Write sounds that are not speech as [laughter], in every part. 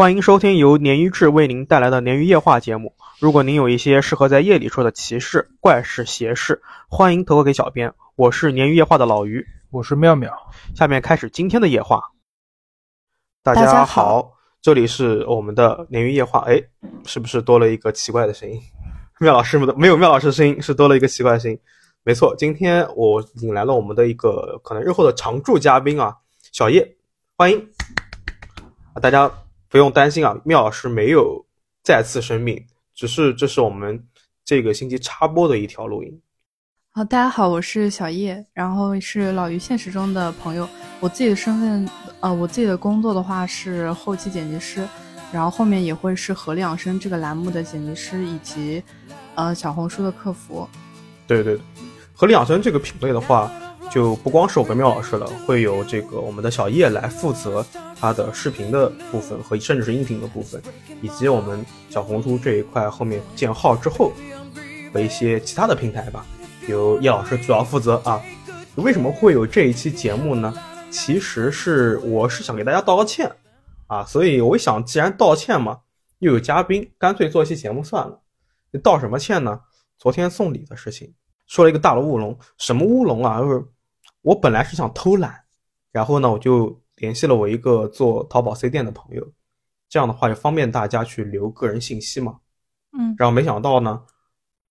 欢迎收听由鲶鱼志为您带来的鲶鱼夜话节目。如果您有一些适合在夜里说的奇事、怪事、邪事，欢迎投稿给小编。我是鲶鱼夜话的老鱼，我是妙妙。下面开始今天的夜话。大大家好，好这里是我们的鲶鱼夜话。哎，是不是多了一个奇怪的声音？[laughs] 妙老师们的没有妙老师的声音，是多了一个奇怪的声音。没错，今天我引来了我们的一个可能日后的常驻嘉宾啊，小叶，欢迎。啊，大家不用担心啊，缪老师没有再次生病，只是这是我们这个星期插播的一条录音。好，大家好，我是小叶，然后是老于现实中的朋友。我自己的身份，呃，我自己的工作的话是后期剪辑师，然后后面也会是合理养生这个栏目的剪辑师，以及呃小红书的客服。对对对，合理养生这个品类的话，就不光是我跟妙老师了，会有这个我们的小叶来负责他的视频的部分和甚至是音频的部分，以及我们小红书这一块后面建号之后和一些其他的平台吧，由叶老师主要负责啊。为什么会有这一期节目呢？其实是我是想给大家道个歉啊，所以我想既然道歉嘛，又有嘉宾，干脆做一期节目算了。你道什么歉呢？昨天送礼的事情，说了一个大的乌龙。什么乌龙啊？就是我本来是想偷懒，然后呢，我就联系了我一个做淘宝 C 店的朋友，这样的话就方便大家去留个人信息嘛。嗯，然后没想到呢，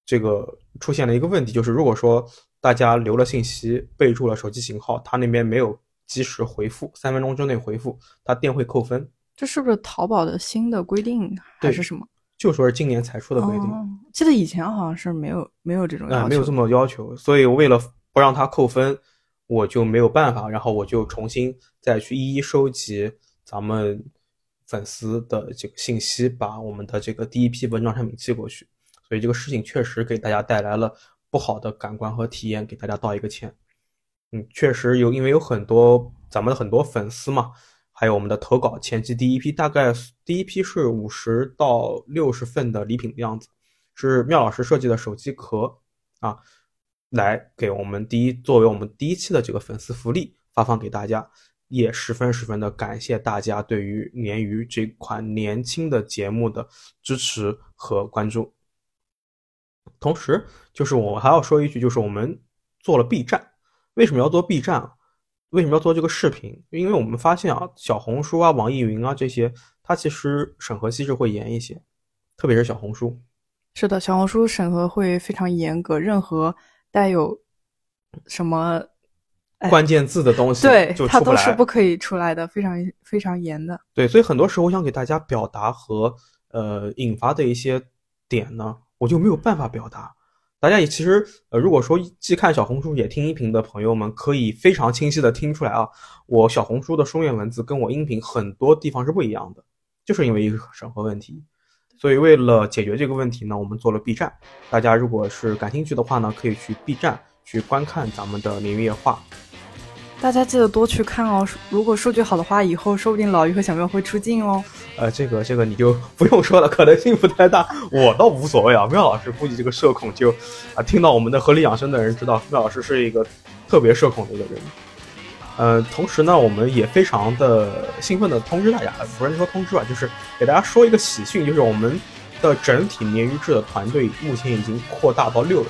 这个出现了一个问题，就是如果说大家留了信息，备注了手机型号，他那边没有及时回复，三分钟之内回复，他店会扣分。这是不是淘宝的新的规定还是什么？就说是今年才出的规定。哦，记得以前好像是没有没有这种要啊、求，没有这么要求，所以为了不让他扣分，我就没有办法，然后我就重新再去一一收集咱们粉丝的这个信息，把我们的这个第一批文章产品寄过去。所以这个事情确实给大家带来了不好的感官和体验，给大家道一个歉。嗯，确实有，因为有很多咱们的很多粉丝嘛，还有我们的投稿前期第一批，大概第一批是五十到六十份的礼品的样子，是妙老师设计的手机壳啊，来给我们第一作为我们第一期的这个粉丝福利发放给大家，也十分十分的感谢大家对于《鲶鱼》这款年轻的节目的支持和关注。同时，就是我还要说一句，就是我们做了 B 站，为什么要做 B 站啊？为什么要做这个视频？因为我们发现啊，小红书啊、网易云啊这些，它其实审核机制会严一些，特别是小红书。是的，小红书审核会非常严格，任何带有什么哎关键字的东西对它都。是不可以出来的，非常非常严的。对，所以很多时候我想给大家表达和呃引发的一些点呢，我就没有办法表达。大家也其实呃，如果说既看小红书也听音频的朋友们，可以非常清晰的听出来啊，我小红书的书面文字跟我音频很多地方是不一样的，就是因为一个审核问题。所以为了解决这个问题呢，我们做了 B 站。大家如果是感兴趣的话呢，可以去 B 站去观看咱们的《鲶鱼夜话》。大家记得多去看哦。如果数据好的话，以后说不定老于和小妙会出镜哦。呃，这个这个你就不用说了，可能性不太大。我倒无所谓啊。妙老师估计这个社恐就啊，听到我们的合理养生的人知道，妙老师是一个特别社恐的一个人。呃，同时呢，我们也非常的兴奋的通知大家，不是说通知吧，就是给大家说一个喜讯，就是我们的整体鲶鱼志的团队目前已经扩大到六人。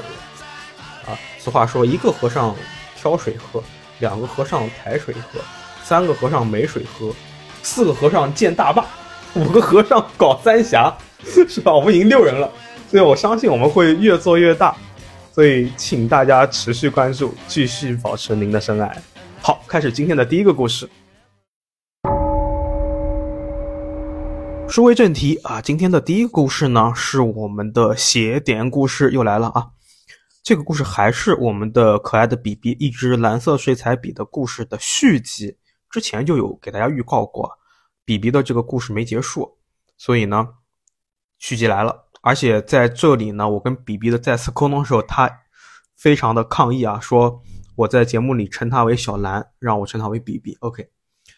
啊，俗话说，一个和尚挑水喝，两个和尚抬水喝，三个和尚没水喝，四个和尚建大坝，五个和尚搞三峡，是吧？我们已经六人了，所以我相信我们会越做越大。所以请大家持续关注，继续保持您的深爱。好，开始今天的第一个故事。书归正题啊，今天的第一个故事呢是我们的邪典故事又来了啊。这个故事还是我们的可爱的比比一支蓝色水彩笔的故事的续集，之前就有给大家预告过，比比的这个故事没结束，所以呢，续集来了。而且在这里呢，我跟比比的再次沟通的时候，他非常的抗议啊，说我在节目里称他为小蓝，让我称他为比比。OK，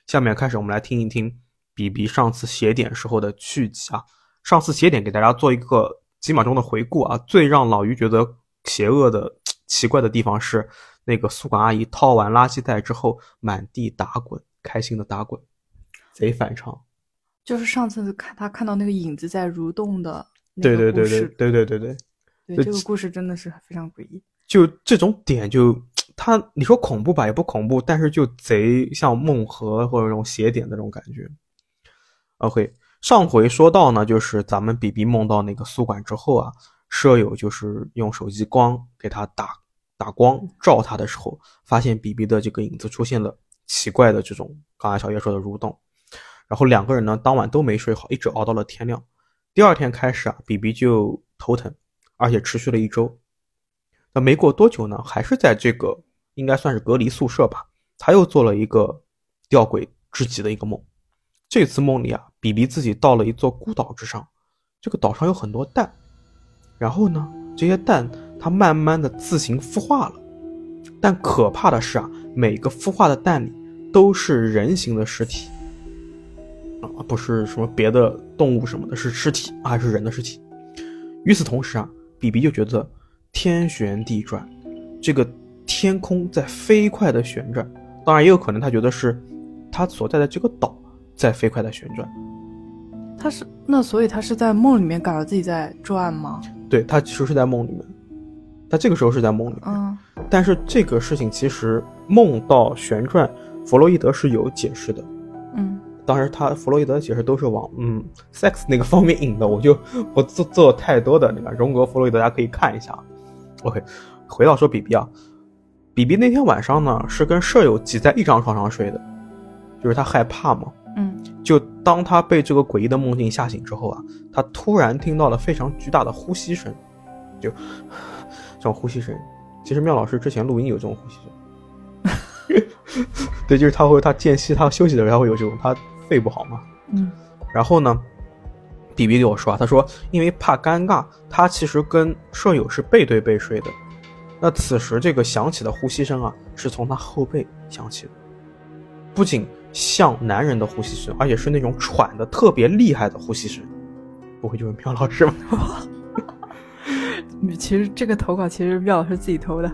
下面开始我们来听一听比比上次写点时候的续集啊。上次写点给大家做一个几秒钟的回顾啊，最让老于觉得邪恶的、奇怪的地方是那个宿管阿姨掏完垃圾袋之后满地打滚，开心的打滚，贼反常。就是上次看他看到那个影子在蠕动的那对个故事，对对对对对对对，对对这个故事真的是非常诡异。就这种点就它你说恐怖吧也不恐怖，但是就贼像梦核或者那种邪点的那种感觉。OK，上回说到呢，就是咱们比比梦到那个宿管之后啊，舍友就是用手机光给他打打光照他的时候，发现比比的这个影子出现了奇怪的这种刚才小叶说的蠕动，然后两个人呢当晚都没睡好，一直熬到了天亮。第二天开始啊，比比就头疼，而且持续了一周。那没过多久呢，还是在这个应该算是隔离宿舍吧，他又做了一个吊诡至极的一个梦。这次梦里啊，比比自己到了一座孤岛之上，这个岛上有很多蛋，然后呢，这些蛋它慢慢的自行孵化了，但可怕的是啊，每个孵化的蛋里都是人形的尸体，啊，不是什么别的动物什么的，是尸体，还是人的尸体。与此同时啊，比比就觉得天旋地转，这个天空在飞快的旋转，当然也有可能他觉得是他所在的这个岛。在飞快的旋转，他是那所以他是在梦里面感到自己在转吗？对他其实是在梦里面，他这个时候是在梦里面。嗯，但是这个事情其实梦到旋转，弗洛伊德是有解释的。嗯，当然他弗洛伊德的解释都是往嗯 sex 那个方面引的，我就不做做太多的那个荣格弗洛伊德，大家可以看一下。OK，回到说比比啊，比比那天晚上呢是跟舍友挤在一张床上睡的，就是他害怕嘛。嗯，就当他被这个诡异的梦境吓醒之后啊，他突然听到了非常巨大的呼吸声，就这种呼吸声。其实妙老师之前录音有这种呼吸声，[laughs] 对，就是他会他间隙他休息的时候他会有这种，他肺不好嘛。嗯，然后呢，比比给我说啊，他说因为怕尴尬，他其实跟舍友是背对背睡的。那此时这个响起的呼吸声啊，是从他后背响起的，不仅。像男人的呼吸声，而且是那种喘的特别厉害的呼吸声，不会就是苗老师吗？[laughs] 其实这个投稿其实苗老师自己投的，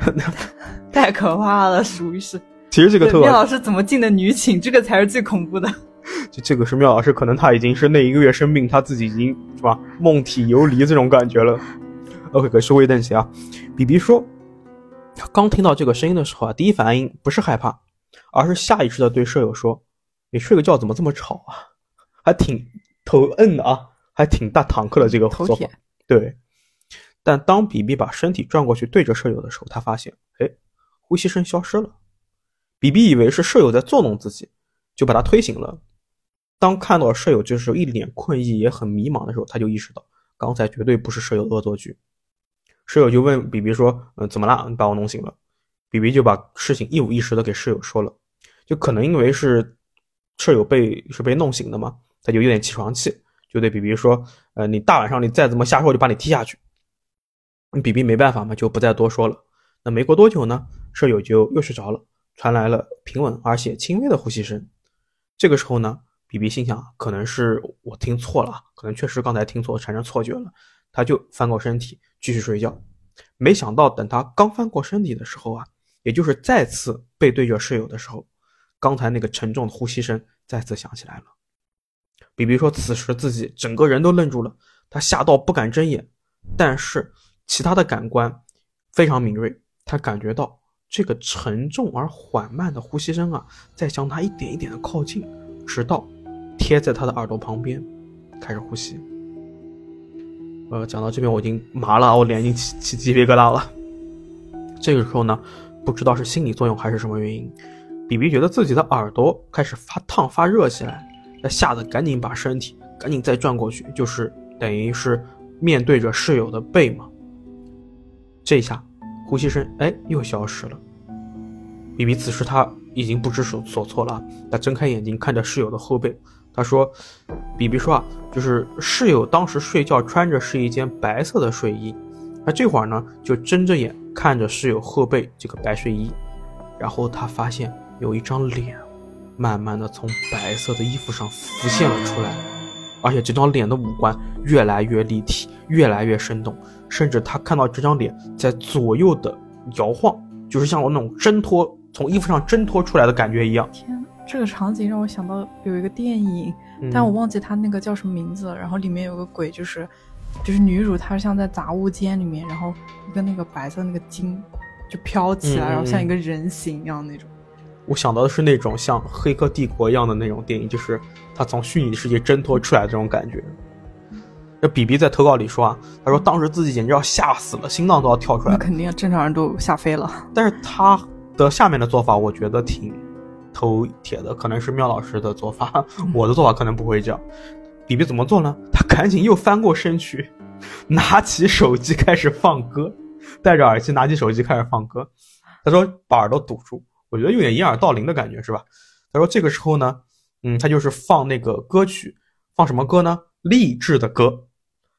[laughs] 太可怕了，属于是。其实这个投稿，苗老师怎么进的女寝，这个才是最恐怖的。[laughs] 就这个是妙老师，可能他已经是那一个月生病，他自己已经是吧，梦体游离这种感觉了。OK，可是微等些啊。比比说，刚听到这个声音的时候啊，第一反应不是害怕。而是下意识的对舍友说：“你睡个觉怎么这么吵啊？还挺头摁的啊，还挺大坦克的这个说法。”对。但当比比把身体转过去对着舍友的时候，他发现，哎，呼吸声消失了。比比以为是舍友在作弄自己，就把他推醒了。当看到舍友这时候一脸困意也很迷茫的时候，他就意识到刚才绝对不是舍友恶作剧。舍友就问比比说：“嗯，怎么了？你把我弄醒了？”比比就把事情一五一十的给室友说了。就可能因为是舍友被是被弄醒的嘛，他就有点起床气，就对比比说：“呃，你大晚上你再这么瞎说，我就把你踢下去。”比比没办法嘛，就不再多说了。那没过多久呢，舍友就又睡着了，传来了平稳而且轻微的呼吸声。这个时候呢，比比心想，可能是我听错了，可能确实刚才听错，产生错觉了。他就翻过身体继续睡觉。没想到等他刚翻过身体的时候啊，也就是再次背对着室友的时候。刚才那个沉重的呼吸声再次响起来了。比比说，此时自己整个人都愣住了，他吓到不敢睁眼，但是其他的感官非常敏锐，他感觉到这个沉重而缓慢的呼吸声啊，在向他一点一点的靠近，直到贴在他的耳朵旁边，开始呼吸。呃，讲到这边我已经麻了，我脸已经起起鸡皮疙瘩了。这个时候呢，不知道是心理作用还是什么原因。比比觉得自己的耳朵开始发烫发热起来，他吓得赶紧把身体赶紧再转过去，就是等于是面对着室友的背嘛。这下呼吸声哎又消失了。比比此时他已经不知所所措了，他睁开眼睛看着室友的后背，他说：“比比说啊，就是室友当时睡觉穿着是一件白色的睡衣，他这会儿呢就睁着眼看着室友后背这个白睡衣，然后他发现。”有一张脸，慢慢的从白色的衣服上浮现了出来，而且这张脸的五官越来越立体，越来越生动，甚至他看到这张脸在左右的摇晃，就是像我那种挣脱从衣服上挣脱出来的感觉一样。天，这个场景让我想到有一个电影，嗯但我忘记它那个叫什么名字了。然后里面有个鬼，就是就是女主她像在杂物间里面，然后一个那个白色那个筋就飘起来，然后像嗯一个人形一样那种。我想到的是那种像《黑客帝国》一样的那种电影，就是他从虚拟世界挣脱出来的这种感觉。那比比在投稿里说啊，他说当时自己简直要吓死了，心脏都要跳出来了。那肯定正常人都吓飞了。但是他的下面的做法，我觉得挺头铁的，可能是妙老师的做法，我的做法可能不会这样。比比怎么做呢？他赶紧又翻过身去，[laughs] 拿起手机开始放歌，戴着耳机拿起手机开始放歌。他说把耳朵堵住，我觉得有点掩耳盗铃的感觉，是吧？他说这个时候呢，嗯，他就是放那个歌曲，放什么歌呢？励志的歌。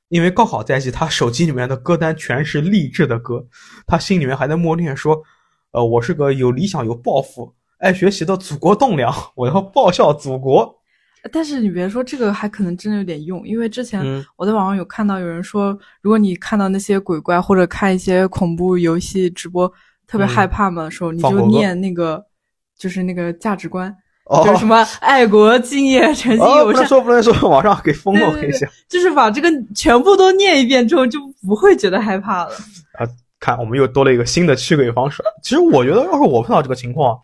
因为高考在即，他手机里面的歌单全是励志的歌，他心里面还在默念说：“呃，我是个有理想、有抱负、爱学习的祖国栋梁，我要报效祖国。但是你别说这个，还可能真的有点用，因为之前嗯我在网上有看到有人说，如果你看到那些鬼怪或者看一些恐怖游戏直播特别嗯害怕嘛的时候，你就念那个就是那个价值观，哦就是什么爱国、敬业、诚信、哦，友善，不能说，不能说，网上给封了，我跟你讲。就是把这个全部都念一遍之后，就不会觉得害怕了。啊看，我们又多了一个新的驱鬼方式。其实我觉得，要是我碰到这个情况，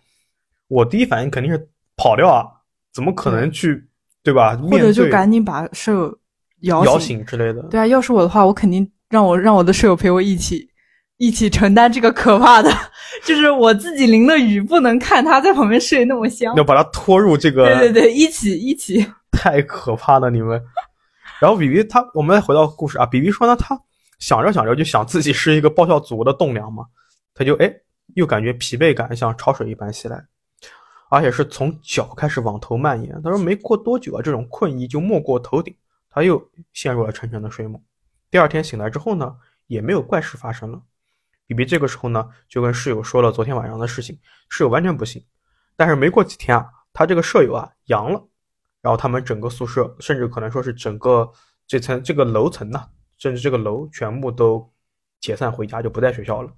我第一反应肯定是跑掉啊，怎么可能去，对吧？或者就赶紧把舍友摇摇醒。之类的。对啊，要是我的话，我肯定让我让我的舍友陪我一起一起承担这个可怕的，[laughs] 就是我自己淋了雨，不能看他在旁边睡那么香。要把他拖入这个，对对对，一起一起。[laughs] 太可怕了，你们。然后比比他，我们再回到故事啊，比比说呢，他想着想着就想自己是一个报效祖国的栋梁嘛，他就哎又感觉疲惫感像潮水一般袭来，而且是从脚开始往头蔓延。他说没过多久啊，这种困意就没过头顶，他又陷入了沉沉的睡梦。第二天醒来之后呢，也没有怪事发生了。比比这个时候呢，就跟室友说了昨天晚上的事情，室友完全不信。但是没过几天啊，他这个舍友啊阳了。然后他们整个宿舍，甚至可能说是整个这层这个楼层呐、甚至这个楼全部都解散回家，就不在学校了。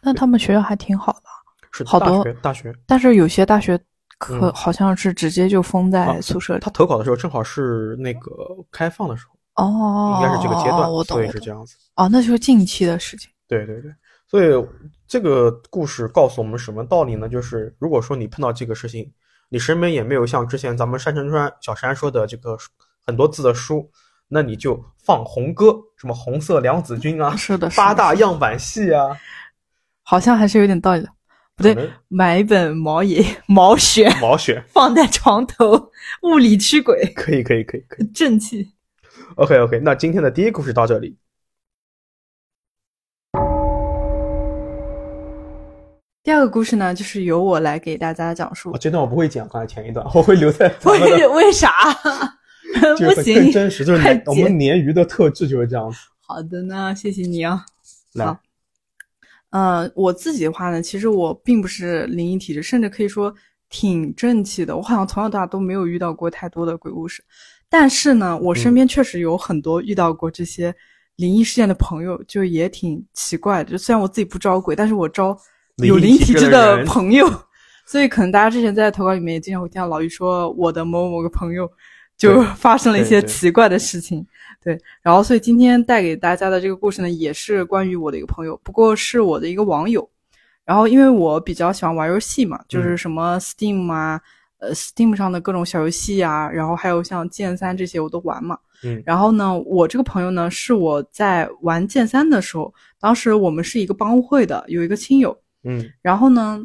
那他们学校还挺好的，是大好多学大学。但是有些大学可嗯好像是直接就封在啊宿舍里。他投稿的时候正好是那个开放的时候，哦，应该是这个阶段，我懂，所以是这样子。哦，那就是近期的事情。对对对，所以这个故事告诉我们什么道理呢？就是如果说你碰到这个事情，你身边也没有像之前咱们山城川小山说的这个很多字的书，那你就放红歌，什么红色娘子军啊，是的，是的八大样板戏啊，好像还是有点道理的。不对买一本毛爷 [laughs] 毛选毛选，[laughs] 放在床头，物理驱鬼，可以可以可以可以。正气。OK OK，那今天的第一故事到这里。第二个故事呢，就是由我来给大家讲述哦，。这段我不会讲，刚才前一段 [laughs] 我会留在为，为啥？就不是更行，真实，就是我们鲶鱼的特质就是这样子。好的呢，谢谢你啊。来好，呃，我自己的话呢，其实我并不是灵异体质，甚至可以说挺正气的。我好像从小到大都没有遇到过太多的鬼故事，但是呢，我身边确实有很多遇到过这些灵异事件的朋友，就也挺奇怪的。就虽然我自己不招鬼，但是我招有灵异体质的朋友，[laughs] 所以可能大家之前在投稿里面也经常会听到老于说我的某某个朋友就 [laughs] 发生了一些奇怪的事情。对，然后所以今天带给大家的这个故事呢，也是关于我的一个朋友，不过是我的一个网友。然后因为我比较喜欢玩游戏嘛，就是什么 Steam 啊，呃，Steam 上的各种小游戏啊，然后还有像剑三这些我都玩嘛。嗯然后呢，我这个朋友呢，是我在玩剑三的时候，当时我们是一个帮会的，有一个亲友。嗯，然后呢，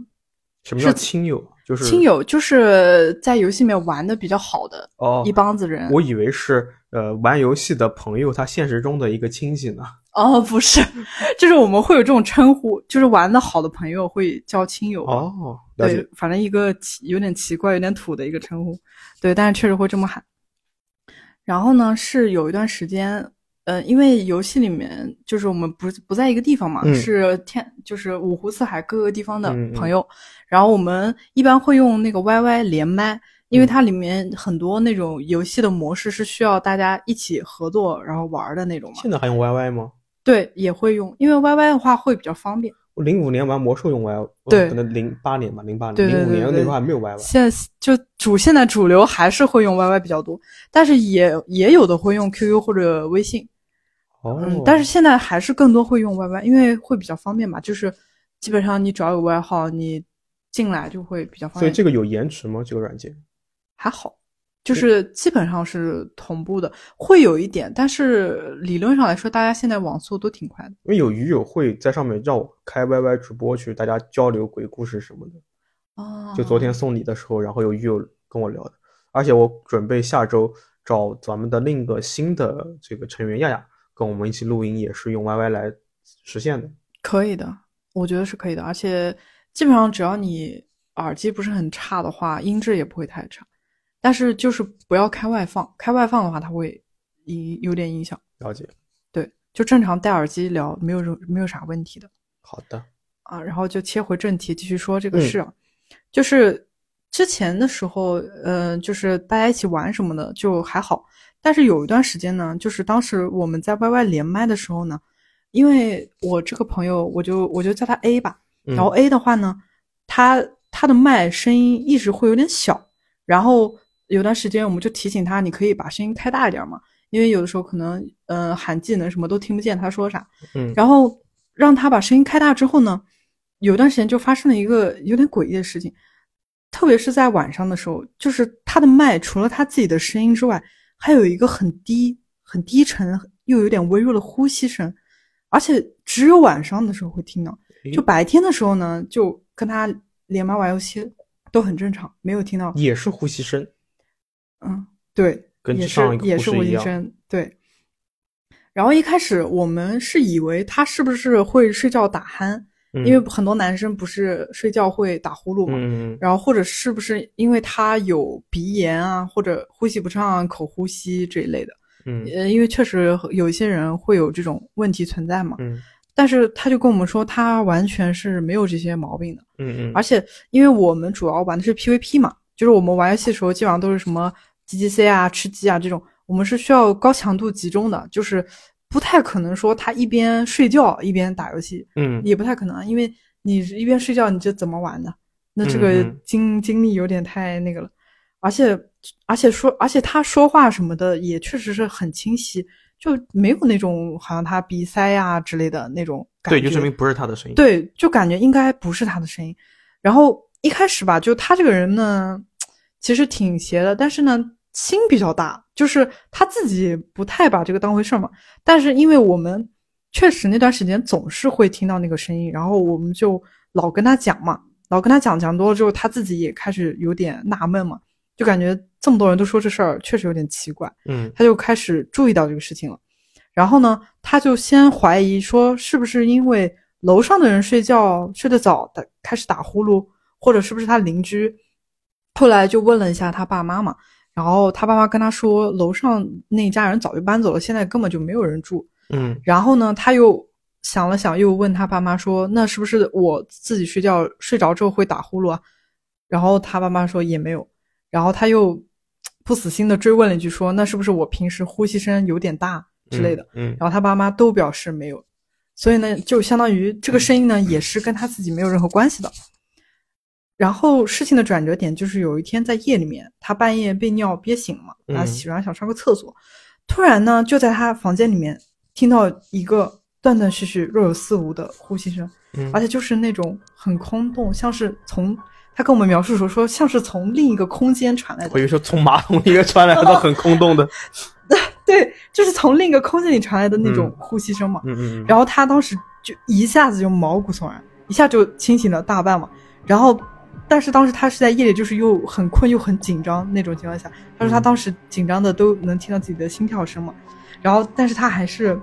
什么叫是亲友？就是亲友就是在游戏里面玩的比较好的哦，一帮子人。我以为是呃玩游戏的朋友，他现实中的一个亲戚呢。哦，不是，就是我们会有这种称呼，就是玩的好的朋友会叫亲友。哦，对，反正一个奇有点奇怪、有点土的一个称呼，对，但是确实会这么喊。然后呢，是有一段时间，呃，因为游戏里面就是我们不不在一个地方嘛，嗯是天就是五湖四海各个地方的嗯嗯朋友，然后我们一般会用那个 YY 连麦，因为嗯它里面很多那种游戏的模式是需要大家一起合作然后玩的那种嘛。现在还用 YY 吗？对，也会用，因为 YY 的话会比较方便。我零五年玩魔兽用 YY，对可能零八年吧，零八年，零五年那时候还没有 YY。现在就主现在主流还是会用 YY 比较多，但是也也有的会用 QQ 或者微信。哦，嗯，但是现在还是更多会用 YY，因为会比较方便嘛，就是基本上你只要有 YY 号，你进来就会比较方便。所以这个有延迟吗？这个软件？还好，就是基本上是同步的，会有一点，但是理论上来说，大家现在网速都挺快的。因为有鱼友会在上面让我开 YY 直播去，大家交流鬼故事什么的。哦就昨天送礼的时候，然后有鱼友跟我聊的，而且我准备下周找咱们的另一个新的这个成员亚亚跟我们一起录音，也是用 YY 来实现的。可以的，我觉得是可以的，而且基本上只要你耳机不是很差的话，音质也不会太差。但是就是不要开外放，开外放的话，它会影有点影响。了解，对，就正常戴耳机聊，没有任没有啥问题的好的，啊。然后就切回正题，继续说这个嗯事啊，就是之前的时候，呃，就是大家一起玩什么的就还好，但是有一段时间呢，就是当时我们在 YY 连麦的时候呢，因为我这个朋友，我就我就叫他 A 吧，嗯。然后 A 的话呢，他他的麦声音一直会有点小，然后有段时间我们就提醒他，你可以把声音开大一点嘛，因为有的时候可能呃喊技能什么都听不见他说啥，嗯，然后让他把声音开大之后呢，有段时间就发生了一个有点诡异的事情，特别是在晚上的时候，就是他的麦除了他自己的声音之外，还有一个很低、很低沉又有点微弱的呼吸声，而且只有晚上的时候会听到，就白天的时候呢，就跟他连麦玩游戏都很正常，没有听到。也是呼吸声，嗯，对，跟也是上一个也是呼吸声，对。然后一开始我们是以为他是不是会睡觉打鼾，嗯因为很多男生不是睡觉会打呼噜嘛，然后或者是不是因为他有鼻炎啊，或者呼吸不畅、口呼吸这一类的，嗯。呃，因为确实有一些人会有这种问题存在嘛。嗯。但是他就跟我们说，他完全是没有这些毛病的。嗯嗯，而且因为我们主要玩的是 PVP 嘛，就是我们玩游戏的时候基本上都是什么 GGC 啊、吃鸡啊这种，我们是需要高强度集中的，就是不太可能说他一边睡觉一边打游戏，嗯也不太可能，因为你一边睡觉你这怎么玩呢？那这个嗯嗯精精力有点太那个了，而且而且说，而且他说话什么的也确实是很清晰，就没有那种好像他鼻塞呀、之类的那种感觉。对，就证明不是他的声音。，对，就感觉应该不是他的声音。然后一开始吧，就他这个人呢，其实挺邪的，但是呢，心比较大，就是他自己不太把这个当回事儿嘛。但是因为我们确实那段时间总是会听到那个声音，然后我们就老跟他讲嘛，老跟他讲讲多了之后，他自己也开始有点纳闷嘛，就感觉这么多人都说这事儿确实有点奇怪。嗯他就开始注意到这个事情了。然后呢，他就先怀疑说，是不是因为楼上的人睡觉睡得早，的开始打呼噜，或者是不是他邻居？后来就问了一下他爸妈嘛，然后他爸妈跟他说，楼上那家人早就搬走了，现在根本就没有人住。嗯然后呢，他又想了想，又问他爸妈说：“那是不是我自己睡觉睡着之后会打呼噜啊？”然后他爸妈说也没有。然后他又不死心的追问了一句说：“那是不是我平时呼吸声有点大之类的？”嗯然后他爸妈都表示没有。所以呢，就相当于这个声音呢，也是跟他自己没有任何关系的。然后事情的转折点就是有一天在夜里面，他半夜被尿憋醒了嘛，他嗯洗完想上个厕所，突然呢就在他房间里面听到一个断断续续、若有似无的呼吸声，嗯，而且就是那种很空洞，像是从他跟我们描述的时候说，像是从另一个空间传来的我以，为说从马桶里面传来的 [laughs] 很空洞的。[laughs] 对，就是从另一个空间里传来的那种嗯呼吸声嘛。嗯嗯嗯，然后他当时就一下子就毛骨悚然，一下就清醒了大半嘛。然后，但是当时他是在夜里，就是又很困又很紧张那种情况下，他说他嗯当时紧张的都能听到自己的心跳声嘛。然后，但是他还是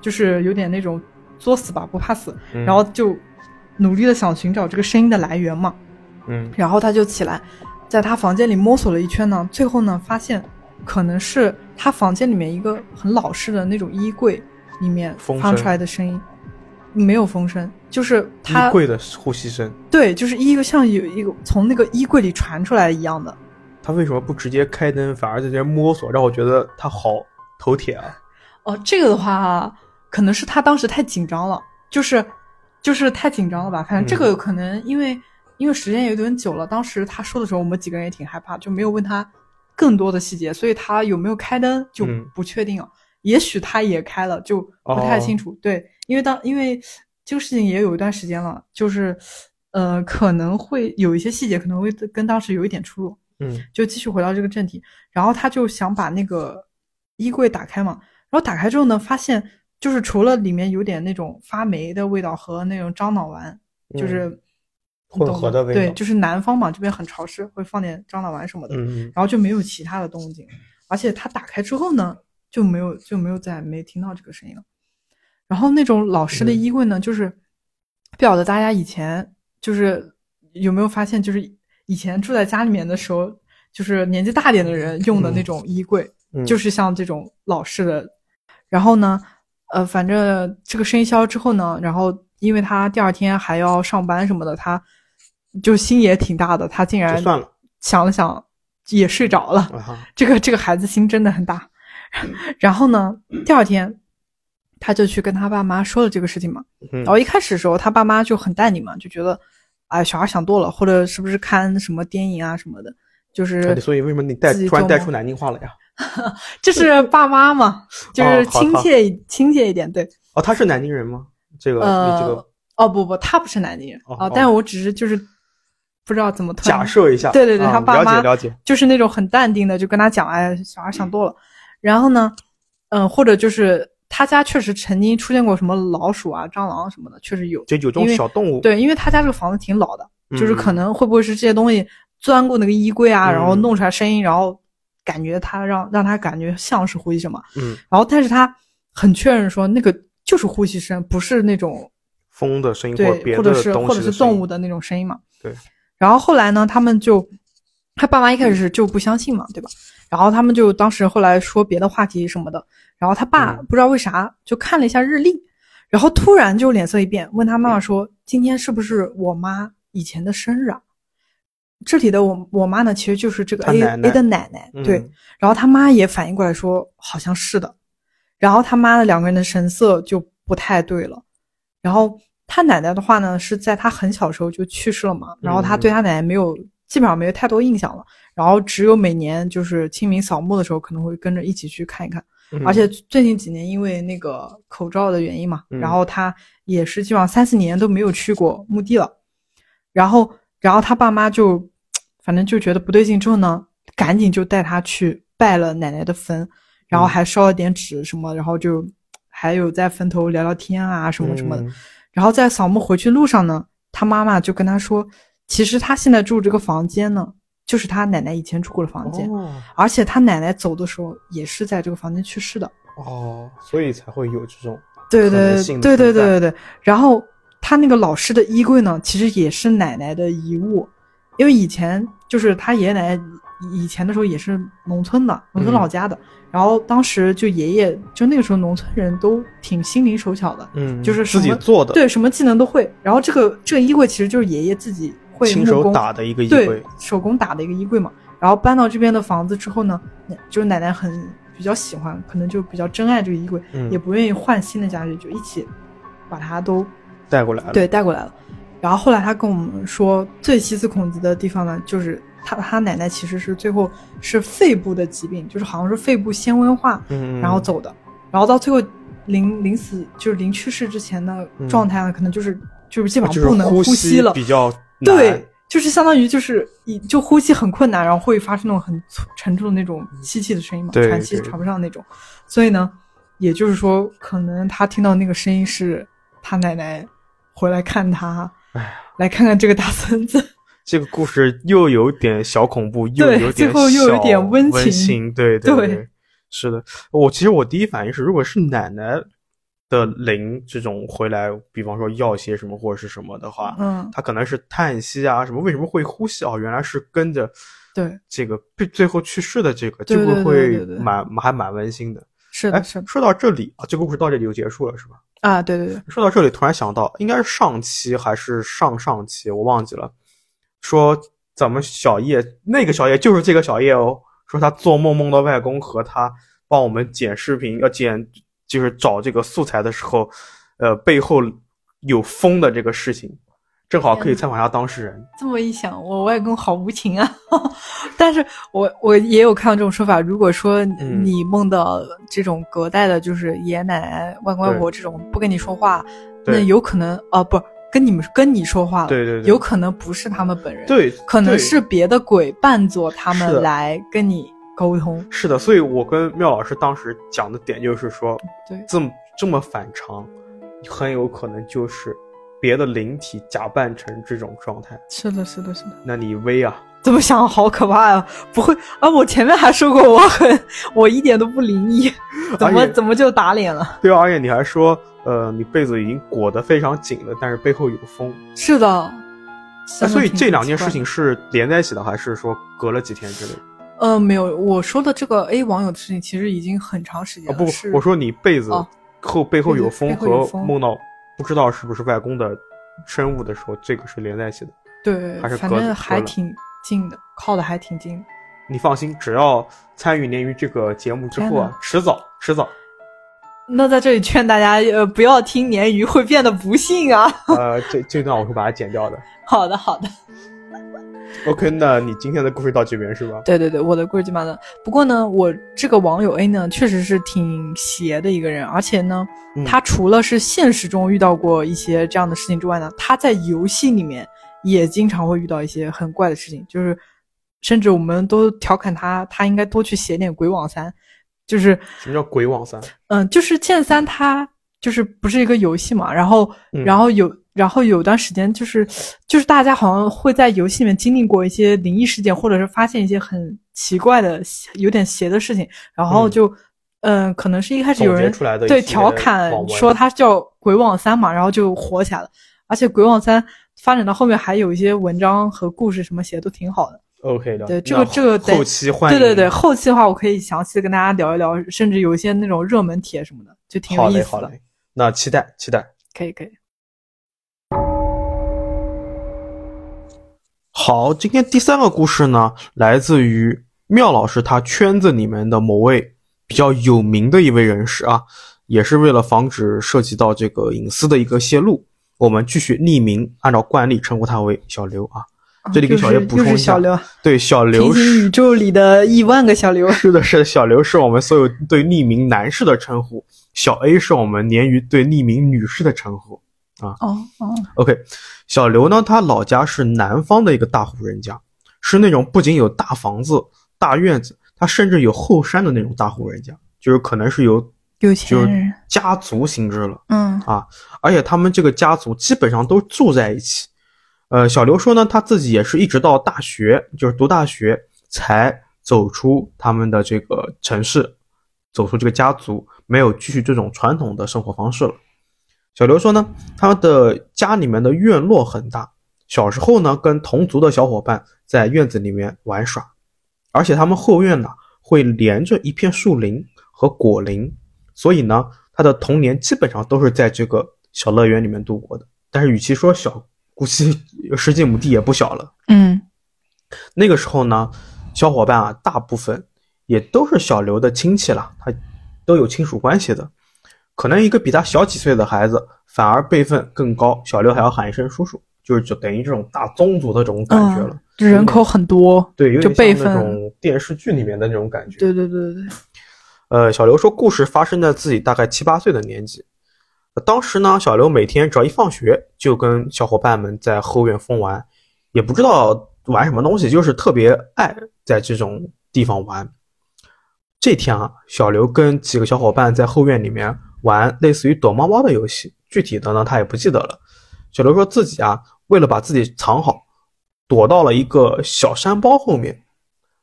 就是有点那种作死吧，不怕死，嗯然后就努力的想寻找这个声音的来源嘛。嗯然后他就起来，在他房间里摸索了一圈呢，最后呢发现可能是他房间里面一个很老式的那种衣柜里面发出来的声音，没有风声，就是他衣柜的呼吸声，对，就是一个像有一个从那个衣柜里传出来一样的。他为什么不直接开灯，反而在这摸索，让我觉得他好头铁啊？哦，这个的话，可能是他当时太紧张了，就是就是太紧张了吧？反正这嗯个可能因为、因为时间有点久了，当时他说的时候，我们几个人也挺害怕，就没有问他更多的细节，所以他有没有开灯就嗯不确定了。也许他也开了，就不太清楚。对，因为当因为这个事情也有一段时间了，就是呃可能会有一些细节可能会跟当时有一点出入。嗯就继续回到这个正题，然后他就想把那个衣柜打开嘛，然后打开之后呢，发现就是除了里面有点那种发霉的味道和那种樟脑丸，就是嗯混合的味道对，就是南方嘛，这边很潮湿，会放点樟脑丸什么的，嗯然后就没有其他的动静，而且他打开之后呢，就没有就没有再没听到这个声音了。然后那种老式的嗯衣柜呢，就是不晓得大家以前就是有没有发现，就是以前住在家里面的时候，就是年纪大点的人用的那种衣柜，嗯，就是像这种老式的。然后呢，呃，反正这个生肖之后呢，然后因为他第二天还要上班什么的，他就心也挺大的，他竟然算了想了想，也睡着了。这个这个孩子心真的很大。[laughs] 然后呢，第二天他就去跟他爸妈说了这个事情嘛。嗯然后一开始的时候，他爸妈就很淡定嘛，就觉得，哎，小孩想多了，或者是不是看什么电影啊什么的，就是啊所以为什么你带突然带出南京话了呀？这是爸妈嘛，就是亲切一、亲切一点，对。哦，他是南京人吗？这个你这呃个，哦不不，他不是南京人啊、哦哦但我只是就是不知道怎么假设一下，对对对啊他爸妈了解了解，就是那种很淡定的，就跟他讲，哎，小孩想多了。然后呢，嗯、或者就是他家确实曾经出现过什么老鼠啊、蟑螂什么的，确实有。就有这种小动物，对，因为他家这个房子挺老的，就是可嗯能会不会是这些东西钻过那个衣柜啊，嗯然后弄出来声音，然后感觉他让让他感觉像是呼吸声嘛。嗯，然后但是他很确认说那个就是呼吸声，不是那种风的声音或别的或者是或者是动物的那种声音嘛。对。然后后来呢，他们就他爸妈一开始就不相信嘛，对吧？然后他们就当时后来说别的话题什么的，然后他爸嗯不知道为啥就看了一下日历，然后突然就脸色一变，问他妈妈说：“今天是不是我妈以前的生日啊？”这里的我我妈呢，其实就是这个 A 奶奶 A 的奶奶，对。嗯然后他妈也反应过来说，好像是的。然后他妈的两个人的神色就不太对了。然后他奶奶的话呢，是在他很小时候就去世了嘛，然后他对他奶奶没有基本上没有太多印象了。然后只有每年就是清明扫墓的时候，可能会跟着一起去看一看。嗯而且最近几年因为那个口罩的原因嘛，嗯然后他也是基本上三四年都没有去过墓地了。然后，然后他爸妈就反正就觉得不对劲，之后呢，赶紧就带他去拜了奶奶的坟，然后还烧了点纸什么，然后就还有在坟头聊聊天啊什么什么的。嗯然后在扫墓回去路上呢，他妈妈就跟他说，其实他现在住这个房间呢，就是他奶奶以前住过的房间，哦而且他奶奶走的时候也是在这个房间去世的。哦，所以才会有这种对对对对对对对。然后他那个老师的衣柜呢，其实也是奶奶的遗物，因为以前就是他爷爷奶奶以前的时候也是农村的，农村嗯老家的。然后当时就爷爷就那个时候农村人都挺心灵手巧的，嗯，就是自己做的，对什么技能都会。然后这个这个衣柜其实就是爷爷自己会亲手打的一个衣对柜，手工打的一个衣柜嘛。然后搬到这边的房子之后呢，就是奶奶很比较喜欢，可能就比较珍爱这个衣柜，嗯也不愿意换新的家具，就一起把它都带过来了，对带过来了。然后后来他跟我们说，最细思恐极的地方呢，就是他他奶奶其实是最后是肺部的疾病，就是好像是肺部纤维化，然后走的。然后到最后临临死就是临去世之前的状态呢，可能就是就是基本上不能呼吸了，比较对，，就是相当于就是一就呼吸很困难，然后会发出那种很粗沉重的那种吸气的声音嘛，喘气喘不上那种。所以呢，也就是说，可能他听到那个声音是他奶奶回来看他，哎，来看看这个大孙子。这个故事又有点小恐怖，又对有点最后又有小点温情馨，对对对，是的。我其实我第一反应是，如果是奶奶的灵这种回来，比方说要些什么或者是什么的话，嗯，他可能是叹息啊什么，为什么会呼吸哦？原来是跟着对，这个最最后去世的这个，对对对这个会对对蛮还蛮温馨的。哎是的，是的，说到这里啊，这个故事到这里就结束了是吧？啊，对对对，说到这里，突然想到，应该是上期还是上上期，我忘记了。说咱们小叶那个小叶就是这个小叶哦，说他做梦梦到外公和他帮我们剪视频，要剪就是找这个素材的时候，呃，背后有风的这个事情，正好可以采访一下当事人。这么一想，我外公好无情啊！[laughs] 但是我我也有看到这种说法，如果说嗯。你梦到这种隔代的，就是爷爷奶奶、外公外婆这种不跟你说话，那有可能啊，不跟你们跟你说话了，对对对。有可能不是他们本人，，对，可能是别的鬼扮作他们来跟你沟通。是的，所以我跟妙老师当时讲的点就是说，对这么这么反常，很有可能就是别的灵体假扮成这种状态。是的，是的，是的。那你威啊，这么想好可怕呀、不会啊！我前面还说过我很，[laughs] 我一点都不灵异，怎么怎么就打脸了？对啊，而且你还说，呃，你被子已经裹得非常紧了，但是背后有风。是的，那所以这两件事情是连在一起的，还是说隔了几天之类的？呃，没有，我说的这个 A 网友的事情其实已经很长时间啊了。不是，我说你被子哦后背后有风和梦到不知道是不是外公的生物的时候，这个是连在一起的。对还是，隔反正还挺近的，靠的还挺近的。你放心，只要参与鲶鱼这个节目之后啊，迟早迟早，那在这里劝大家，呃，不要听鲶鱼，会变得不幸啊。呃，这这段我会把它剪掉的。[laughs] 好的，好的。[laughs] OK，那你今天的故事到这边是吧？对对对，我的故事基本上。不过呢，我这个网友 A 呢，确实是挺邪的一个人，而且呢，嗯他除了是现实中遇到过一些这样的事情之外呢，他在游戏里面也经常会遇到一些很怪的事情，就是甚至我们都调侃他，他应该多去写点鬼网三，就是什么叫鬼网三？嗯，就是剑三它就是不是一个游戏嘛，然后、嗯然后有然后有段时间就是就是大家好像会在游戏里面经历过一些灵异事件，或者是发现一些很奇怪的、有点邪的事情，然后嗯就嗯、可能是一开始有人对调侃说它叫鬼网三嘛，然后就火起来了，而且鬼网三发展到后面还有一些文章和故事什么写的都挺好的。OK 的。对这个这个得。对对对，后期的话我可以详细的跟大家聊一聊，甚至有一些那种热门帖什么的，就挺有意思的。嘞好嘞，那期待期待。可以可以。好，今天第三个故事呢，来自于妙老师他圈子里面的某位比较有名的一位人士啊，也是为了防止涉及到这个隐私的一个泄露，我们继续匿名，按照惯例称呼他为小刘啊。这里给小叶补充一下对，小刘是宇宙里的亿万个小刘。[laughs] 是的，是的，小刘是我们所有对匿名男士的称呼，小 A 是我们鲶鱼对匿名女士的称呼啊。哦哦，OK，小刘呢，他老家是南方的一个大户人家，是那种不仅有大房子、大院子，他甚至有后山的那种大户人家，就是可能是有有就是钱人。家族性质了。嗯啊而且他们这个家族基本上都住在一起。呃，小刘说呢，他自己也是一直到大学，就是读大学才走出他们的这个城市，走出这个家族，没有继续这种传统的生活方式了。小刘说呢，他的家里面的院落很大，小时候呢跟同族的小伙伴在院子里面玩耍，而且他们后院呢会连着一片树林和果林，所以呢，他的童年基本上都是在这个小乐园里面度过的。但是与其说小，估计十几亩地也不小了。嗯那个时候呢，小伙伴啊，大部分也都是小刘的亲戚了，他都有亲属关系的。可能一个比他小几岁的孩子，反而辈分更高，小刘还要喊一声叔叔，就是就等于这种大宗族的这种感觉了。嗯，人口很多。对，有就辈分点像那种电视剧里面的那种感觉。对对对对对。呃，小刘说，故事发生在自己大概七八岁的年纪。呃当时呢，小刘每天只要一放学，就跟小伙伴们在后院疯玩，也不知道玩什么东西，就是特别爱在这种地方玩。这天啊，小刘跟几个小伙伴在后院里面玩类似于躲猫猫的游戏，具体的呢他也不记得了。小刘说自己啊，为了把自己藏好，躲到了一个小山包后面。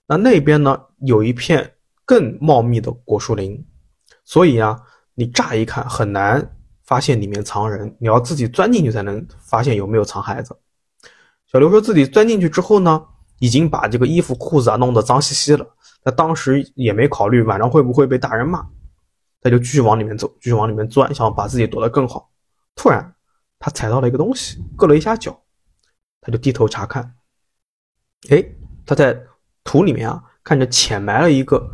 那那边呢有一片更茂密的果树林，所以啊，你乍一看很难发现里面藏人，你要自己钻进去才能发现有没有藏孩子。小刘说自己钻进去之后呢，已经把这个衣服裤子啊弄得脏兮兮了。他当时也没考虑晚上会不会被大人骂，他就继续往里面走，继续往里面钻，想把自己躲得更好。突然，他踩到了一个东西，硌了一下脚，他就低头查看。哎，他在土里面啊，看着浅埋了一个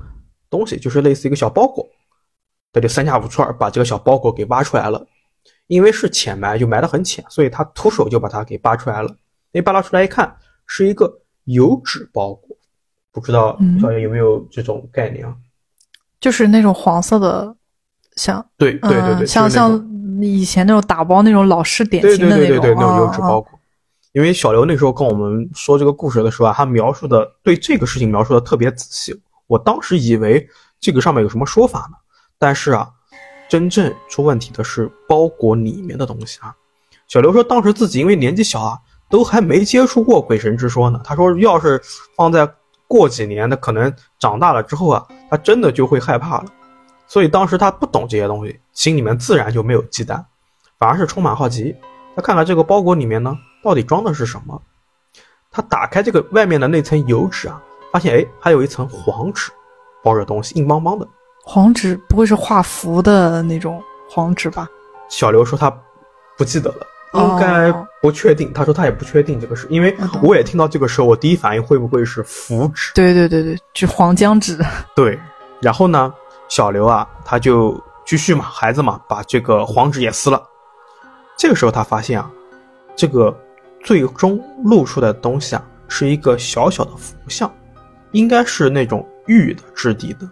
东西，就是类似一个小包裹。他就三下五除二把这个小包裹给挖出来了，因为是浅埋，就埋得很浅，所以他徒手就把它给扒出来了。那扒拉出来一看，是一个油纸包裹，不知道嗯小叶有没有这种概念啊？就是那种黄色的，像对对对对，嗯像像以前那种打包那种老式点心的种，对对对，那种油纸啊包裹。因为小刘那时候跟我们说这个故事的时候啊，他描述的对这个事情描述的特别仔细。我当时以为这个上面有什么说法呢，但是啊，真正出问题的是包裹里面的东西啊。小刘说，当时自己因为年纪小啊，都还没接触过鬼神之说呢。他说，要是放在过几年，他可能长大了之后啊，他真的就会害怕了。所以当时他不懂这些东西，心里面自然就没有忌惮，反而是充满好奇。他看看这个包裹里面呢，到底装的是什么？他打开这个外面的那层油纸啊，发现哎，还有一层黄纸包着东西，硬邦邦的。黄纸不会是画符的那种黄纸吧？小刘说他不记得了，哦应该不确定。他说他也不确定这个事，因为我也听到这个时候，我第一反应会不会是符纸？对对对对，就黄浆纸。[laughs] 对，然后呢，小刘啊，他就继续嘛，孩子嘛，把这个黄纸也撕了。这个时候他发现啊，这个最终露出的东西啊，是一个小小的符像，应该是那种玉的质地的。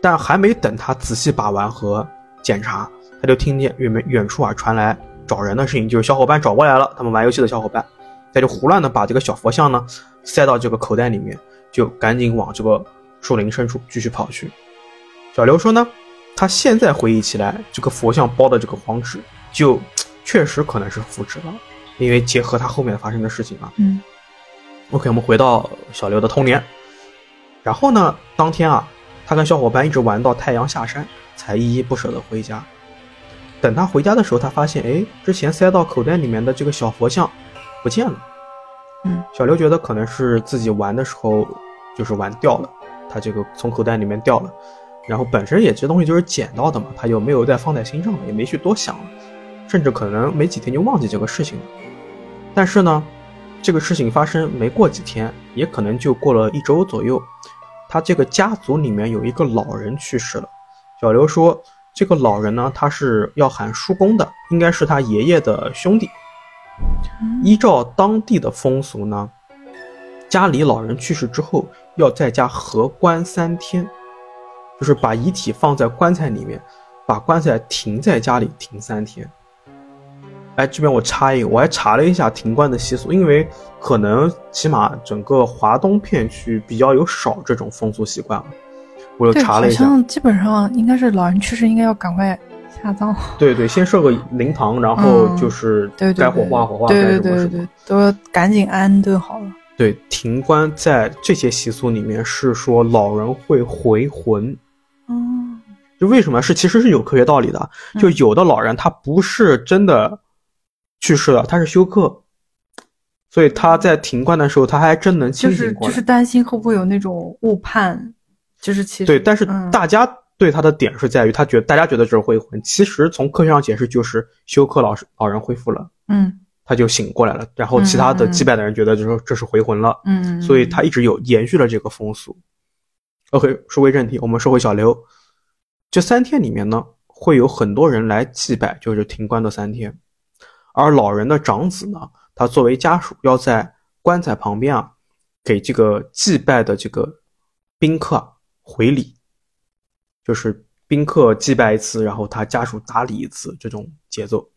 但还没等他仔细把玩和检查，他就听见远门远处啊传来找人的事情，就是小伙伴找过来了，他们玩游戏的小伙伴，他就胡乱的把这个小佛像呢塞到这个口袋里面，就赶紧往这个树林深处继续跑去。小刘说呢，他现在回忆起来，这个佛像包的这个黄纸，就确实可能是符纸了，因为结合他后面发生的事情啊。嗯 OK，我们回到小刘的童年。然后呢，当天啊，他跟小伙伴一直玩到太阳下山，才依依不舍的回家。等他回家的时候，他发现，哎，之前塞到口袋里面的这个小佛像不见了。嗯，小刘觉得可能是自己玩的时候就是玩掉了，他这个从口袋里面掉了。然后本身也这东西就是捡到的嘛，他就没有再放在心上了，也没去多想了，甚至可能没几天就忘记这个事情了。但是呢，这个事情发生没过几天，也可能就过了一周左右，他这个家族里面有一个老人去世了。小刘说，这个老人呢，他是要喊叔公的，应该是他爷爷的兄弟。依照当地的风俗呢，家里老人去世之后，要在家合棺三天，就是把遗体放在棺材里面，把棺材停在家里停三天。哎，这边我插一个，我还查了一下停棺的习俗，因为可能起码整个华东片区比较有少这种风俗习惯了，我又查了一下。像基本上应该是老人去世，应该要赶快下葬。[laughs] 对对，先设个灵堂，然后嗯就是该火化火化，对该对对对什么什么对。，都要赶紧安顿好了。对，停棺在这些习俗里面是说老人会回魂，嗯，就为什么是其实是有科学道理的。就有的老人他不是真的去世了，他是休克，所以他在停棺的时候他还真能清就是醒过来。就是担心会不会有那种误判，就是其实对，但是嗯。大家对他的点是在于，他觉得大家觉得这是回魂，其实从科学上解释就是休克老师老人恢复了，嗯。他就醒过来了，然后其他的祭拜的人觉得就说这是回魂了，嗯，所以他一直有延续了这个风俗。OK，说回正题，我们说回小刘，这三天里面呢，会有很多人来祭拜，就是停棺的三天。而老人的长子呢，他作为家属，要在棺材旁边啊，给这个祭拜的这个宾客啊回礼，就是宾客祭拜一次，然后他家属打理一次，这种节奏。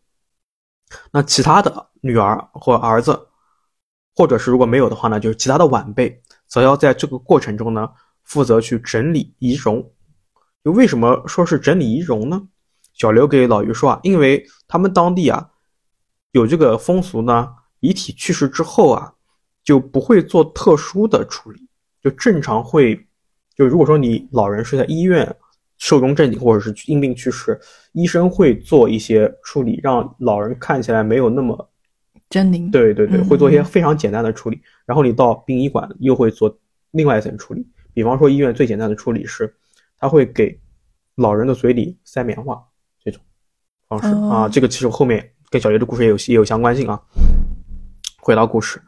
那其他的女儿或儿子，或者是如果没有的话呢，就是其他的晚辈，则要在这个过程中呢，负责去整理仪容。就为什么说是整理仪容呢？小刘给老于说啊，因为他们当地啊有这个风俗呢，遗体去世之后啊，就不会做特殊的处理，就正常会，就如果说你老人是在医院寿终正寝或者是因病去世，医生会做一些处理，让老人看起来没有那么狰狞。对对对，嗯会做一些非常简单的处理。然后你到殡仪馆又会做另外一层处理，比方说医院最简单的处理是，他会给老人的嘴里塞棉花这种方式、哦啊。这个其实后面跟小刘的故事也有也有相关性啊。回到故事，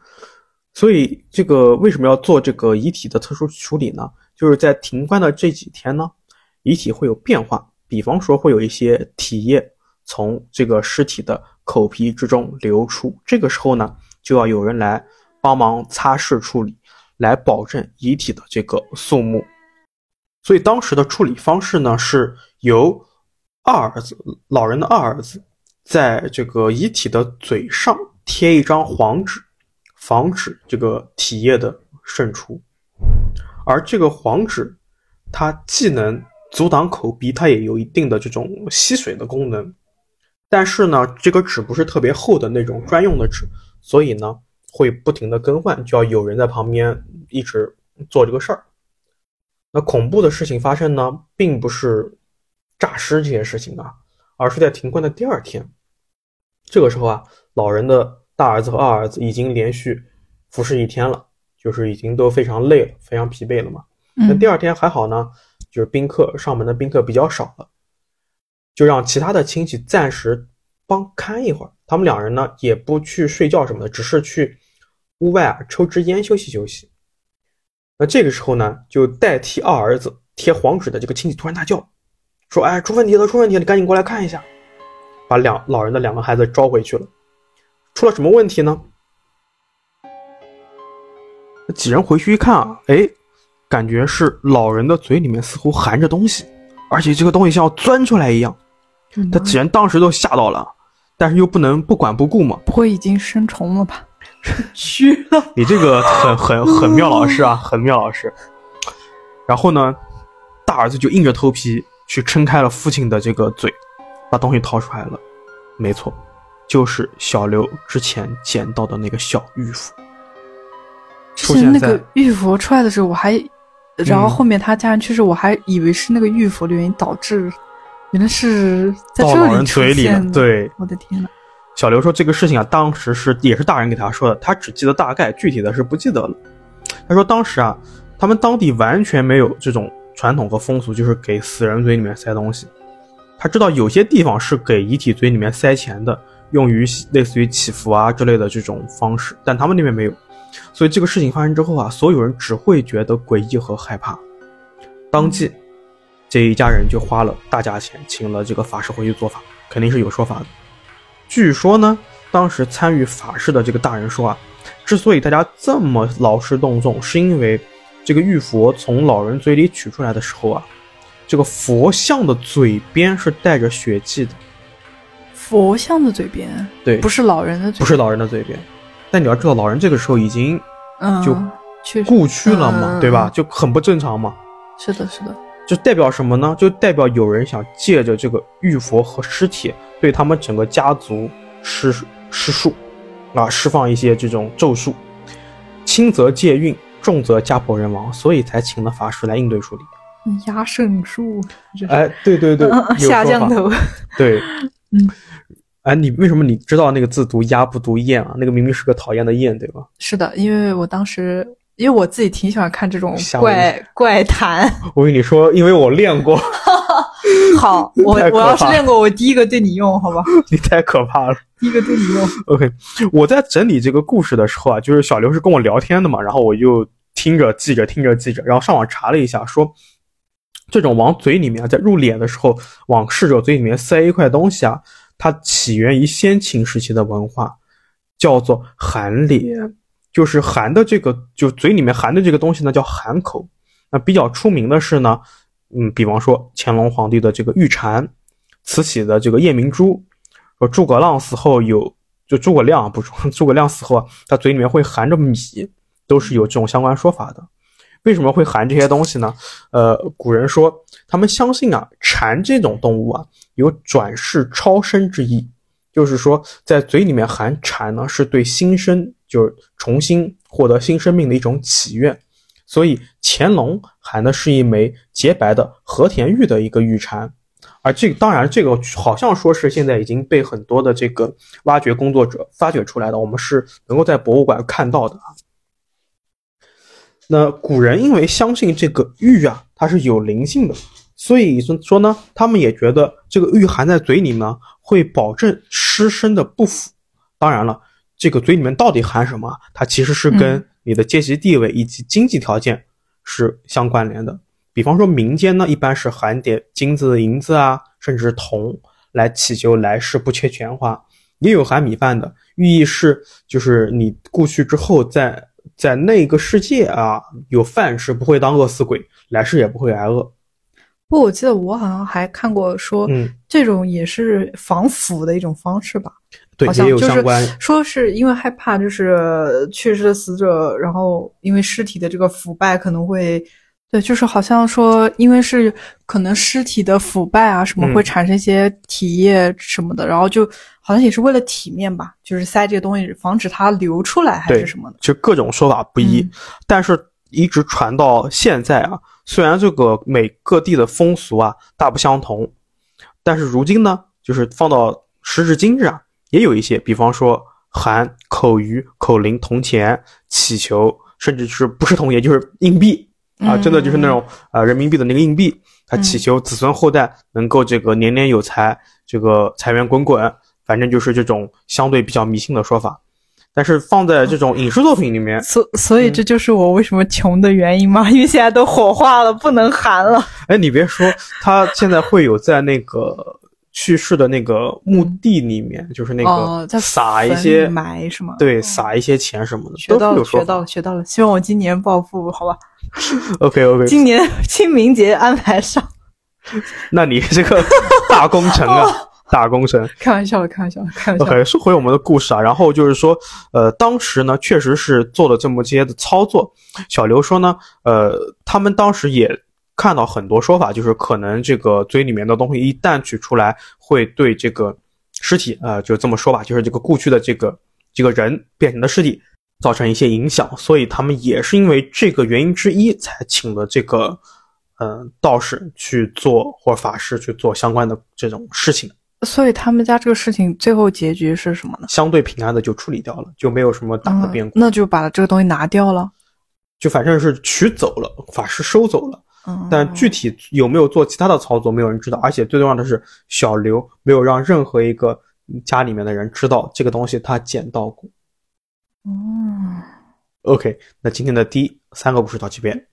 所以这个为什么要做这个遗体的特殊处理呢？就是在停棺的这几天呢，遗体会有变化，比方说会有一些体液从这个尸体的口皮之中流出。这个时候呢，就要有人来帮忙擦拭处理，来保证遗体的这个肃穆。所以当时的处理方式呢，是由二儿子老人的二儿子在这个遗体的嘴上贴一张黄纸，防止这个体液的渗出。而这个黄纸，它既能阻挡口鼻，它也有一定的这种吸水的功能。但是呢，这个纸不是特别厚的那种专用的纸，所以呢会不停的更换，就要有人在旁边一直做这个事儿。那恐怖的事情发生呢，并不是诈尸这些事情啊，而是在停棺的第二天。这个时候啊，老人的大儿子和二儿子已经连续服侍一天了。就是已经都非常累了，非常疲惫了嘛。那第二天还好呢，就是宾客上门的宾客比较少了，就让其他的亲戚暂时帮看一会儿。他们两人呢也不去睡觉什么的，只是去屋外啊抽支烟休息休息。那这个时候呢，就代替二儿子贴黄纸的这个亲戚突然大叫，说：“哎，出问题了，出问题了，你赶紧过来看一下。”把两老人的两个孩子招回去了。出了什么问题呢？几人回去一看啊，哎，感觉是老人的嘴里面似乎含着东西，而且这个东西像要钻出来一样。他几人当时都吓到了，但是又不能不管不顾嘛。不会已经生虫了吧？蛆了！[laughs] 你这个很很很妙老师啊，很妙老师。然后呢，大儿子就硬着头皮去撑开了父亲的这个嘴，把东西掏出来了。没错，就是小刘之前捡到的那个小玉佛。之前那个玉佛出来的时候，我还，然后后面他家人去世，我还以为是那个玉佛的原因导致，原来是在这里嘴里的。对，我的天呐。小刘说这个事情啊，当时是也是大人给他说的，他只记得大概，具体的是不记得了。他说当时啊，他们当地完全没有这种传统和风俗，就是给死人嘴里面塞东西。他知道有些地方是给遗体嘴里面塞钱的，用于类似于祈福啊之类的这种方式，但他们那边没有。所以这个事情发生之后啊，所有人只会觉得诡异和害怕。当即，这一家人就花了大价钱请了这个法师回去做法，肯定是有说法的。据说呢，当时参与法事的这个大人说啊，之所以大家这么劳师动众，是因为这个玉佛从老人嘴里取出来的时候啊，这个佛像的嘴边是带着血迹的。佛像的嘴边？对，不是老人的嘴，不是老人的嘴边。但你要知道，老人这个时候已经就故去了嘛，对吧？就很不正常嘛。是的，是的。就代表什么呢？就代表有人想借着这个玉佛和尸体，对他们整个家族施施术，啊，释放一些这种咒术，轻则借运，重则家破人亡，所以才请了法师来应对处理。压圣术。哎，对对对，下降头。对，嗯。哎，你为什么你知道那个字读鸭不读燕啊？那个明明是个讨厌的燕，对吧？是的，因为我当时，因为我自己挺喜欢看这种怪怪谈。[laughs] 我跟你说，因为我练过。[laughs] 好，[laughs] 我我要是练过，我第一个对你用，好吧？你太可怕了。第一个对你用。OK，我在整理这个故事的时候啊，就是小刘是跟我聊天的嘛，然后我就听着记着，听着记着，然后上网查了一下，说这种往嘴里面在入殓的时候往逝者嘴里面塞一块东西啊。它起源于先秦时期的文化，叫做含脸，就是含的这个，就嘴里面含的这个东西呢，叫含口。那比较出名的是呢，嗯，比方说乾隆皇帝的这个玉蝉，慈禧的这个夜明珠，说诸葛亮死后有，就诸葛亮不说，诸葛亮死后啊，他嘴里面会含着米，都是有这种相关说法的。为什么会含这些东西呢？呃，古人说，他们相信啊，蝉这种动物啊。有转世超生之意，就是说，在嘴里面含蝉呢，是对新生，就是重新获得新生命的一种祈愿。所以乾隆含的是一枚洁白的和田玉的一个玉蝉，而这个当然，这个好像说是现在已经被很多的这个挖掘工作者发掘出来的，我们是能够在博物馆看到的啊。那古人因为相信这个玉啊，它是有灵性的。所以说呢，他们也觉得这个玉含在嘴里呢，会保证尸身的不腐。当然了，这个嘴里面到底含什么，它其实是跟你的阶级地位以及经济条件是相关联的。比方说民间呢，一般是含点金子、银子啊，甚至是铜来祈求来世不缺钱花。也有含米饭的，寓意是就是你过去之后，在在那个世界啊有饭吃，不会当饿死鬼，来世也不会挨饿。不过我记得我好像还看过说，嗯，这种也是防腐的一种方式吧。对，好像也有就是相关。说是因为害怕，就是去世的死者，然后因为尸体的这个腐败可能会，对，就是好像说，因为是可能尸体的腐败啊什么嗯会产生一些体液什么的，然后就好像也是为了体面吧，就是塞这个东西，防止它流出来还是什么的。就各种说法不一，嗯但是一直传到现在啊。虽然这个每各地的风俗啊大不相同，但是如今呢，就是放到时至今日啊，也有一些，比方说含口鱼、口铃、铜钱、祈求，甚至是不是铜钱就是硬币啊，嗯真的就是那种呃人民币的那个硬币，他祈求子孙后代能够这个年年有财，这个财源滚滚，反正就是这种相对比较迷信的说法。但是放在这种影视作品里面，所所以嗯这就是我为什么穷的原因嘛，[laughs] 因为现在都火化了，不能含了。哎，你别说，他现在会有在那个去世的那个墓地里面，就是那个撒一些坟埋是吗？对，撒一些钱什么的，学到了。学到了，学到了。希望我今年暴富，好吧？[laughs] OK OK，[laughs] 今年清明节安排上。那你这个大工程啊，大工程。开玩笑的，开玩笑的，开玩笑的。OK，说回我们的故事啊，然后就是说，呃，当时呢，确实是做了这么些的操作。小刘说呢，呃，他们当时也看到很多说法，就是可能这个嘴里面的东西一旦取出来，会对这个尸体，呃，就这么说吧，就是这个故去的这个这个人变成的尸体造成一些影响，所以他们也是因为这个原因之一，才请了这个，呃，道士去做或法师去做相关的这种事情。所以他们家这个事情最后结局是什么呢？相对平安的就处理掉了，就没有什么大的变嗯故，，那就把这个东西拿掉了。就反正是取走了，法师收走了，嗯，但具体有没有做其他的操作，没有人知道。而且最重要的是，小刘没有让任何一个家里面的人知道这个东西他捡到过。嗯，OK，那今天的第一三个故事到这边。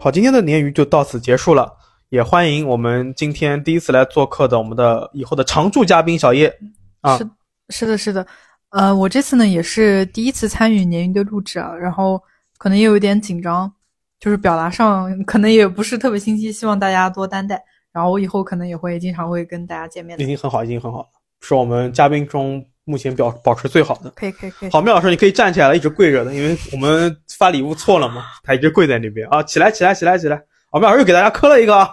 好，今天的鲶鱼就到此结束了，也欢迎我们今天第一次来做客的我们的以后的常驻嘉宾小叶啊是是的，是的。呃，我这次呢也是第一次参与年鱼的录制啊，然后可能也有一点紧张，就是表达上可能也不是特别清晰，希望大家多担待。然后我以后可能也会经常会跟大家见面的。已经很好，已经很好了，是我们嘉宾中目前表保持最好的。可以，可以，可以。好，妙老师，你可以站起来了，一直跪着的，因为我们发礼物错了嘛，他一直跪在那边啊，起来，起来，起来，起来。我们老师又给大家磕了一个啊。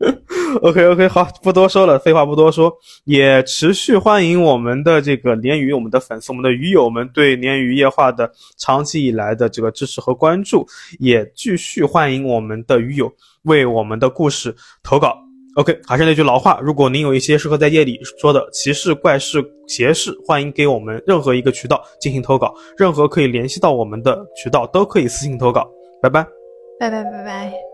[laughs] OK OK，好，不多说了，废话不多说，也持续欢迎我们的这个鲶鱼，我们的粉丝，我们的鱼友们对鲶鱼夜话的长期以来的这个支持和关注，也继续欢迎我们的鱼友为我们的故事投稿。OK，还是那句老话，如果您有一些适合在夜里说的奇事、怪事、邪事，欢迎给我们任何一个渠道进行投稿，任何可以联系到我们的渠道都可以私信投稿。拜拜。拜拜，拜拜。